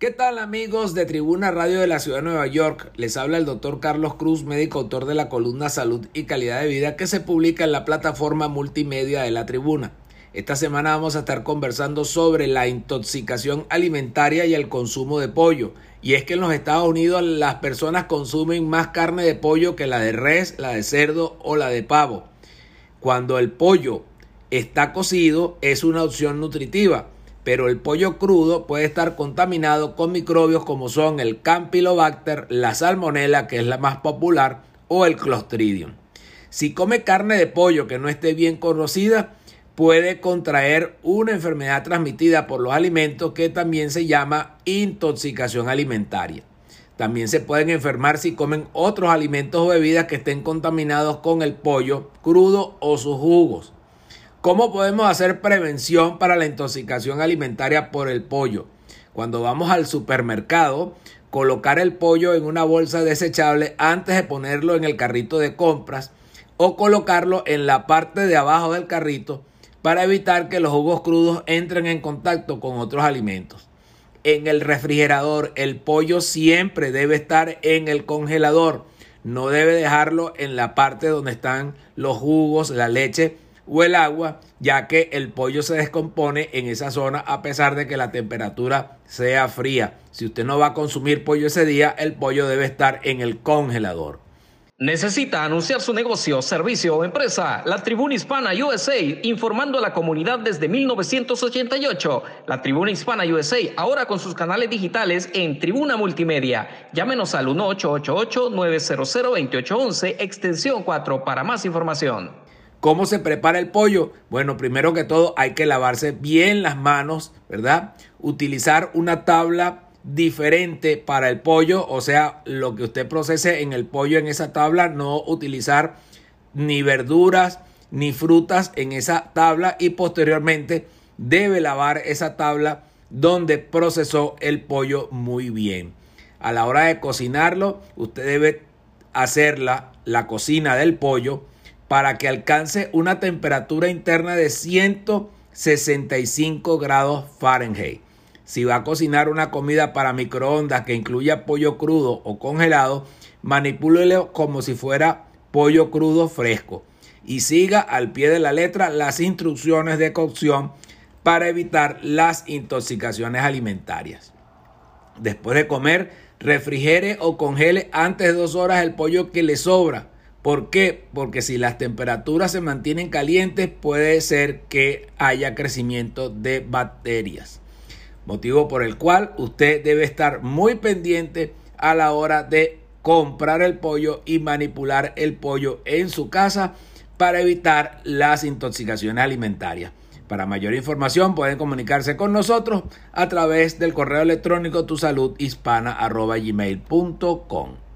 ¿Qué tal amigos de Tribuna Radio de la Ciudad de Nueva York? Les habla el doctor Carlos Cruz, médico autor de la columna Salud y Calidad de Vida que se publica en la plataforma multimedia de la Tribuna. Esta semana vamos a estar conversando sobre la intoxicación alimentaria y el consumo de pollo. Y es que en los Estados Unidos las personas consumen más carne de pollo que la de res, la de cerdo o la de pavo. Cuando el pollo está cocido es una opción nutritiva pero el pollo crudo puede estar contaminado con microbios como son el Campylobacter, la Salmonella, que es la más popular, o el Clostridium. Si come carne de pollo que no esté bien conocida, puede contraer una enfermedad transmitida por los alimentos que también se llama intoxicación alimentaria. También se pueden enfermar si comen otros alimentos o bebidas que estén contaminados con el pollo crudo o sus jugos. ¿Cómo podemos hacer prevención para la intoxicación alimentaria por el pollo? Cuando vamos al supermercado, colocar el pollo en una bolsa desechable antes de ponerlo en el carrito de compras o colocarlo en la parte de abajo del carrito para evitar que los jugos crudos entren en contacto con otros alimentos. En el refrigerador el pollo siempre debe estar en el congelador, no debe dejarlo en la parte donde están los jugos, la leche o el agua, ya que el pollo se descompone en esa zona a pesar de que la temperatura sea fría. Si usted no va a consumir pollo ese día, el pollo debe estar en el congelador. ¿Necesita anunciar su negocio, servicio o empresa? La Tribuna Hispana USA, informando a la comunidad desde 1988. La Tribuna Hispana USA, ahora con sus canales digitales en Tribuna Multimedia. Llámenos al 1888-900-2811, extensión 4 para más información. ¿Cómo se prepara el pollo? Bueno, primero que todo hay que lavarse bien las manos, ¿verdad? Utilizar una tabla diferente para el pollo, o sea, lo que usted procese en el pollo en esa tabla, no utilizar ni verduras ni frutas en esa tabla y posteriormente debe lavar esa tabla donde procesó el pollo muy bien. A la hora de cocinarlo, usted debe hacerla la cocina del pollo para que alcance una temperatura interna de 165 grados Fahrenheit. Si va a cocinar una comida para microondas que incluya pollo crudo o congelado, manipúlelo como si fuera pollo crudo fresco y siga al pie de la letra las instrucciones de cocción para evitar las intoxicaciones alimentarias. Después de comer, refrigere o congele antes de dos horas el pollo que le sobra ¿Por qué? Porque si las temperaturas se mantienen calientes puede ser que haya crecimiento de bacterias. Motivo por el cual usted debe estar muy pendiente a la hora de comprar el pollo y manipular el pollo en su casa para evitar las intoxicaciones alimentarias. Para mayor información pueden comunicarse con nosotros a través del correo electrónico tusaludhispana.gmail.com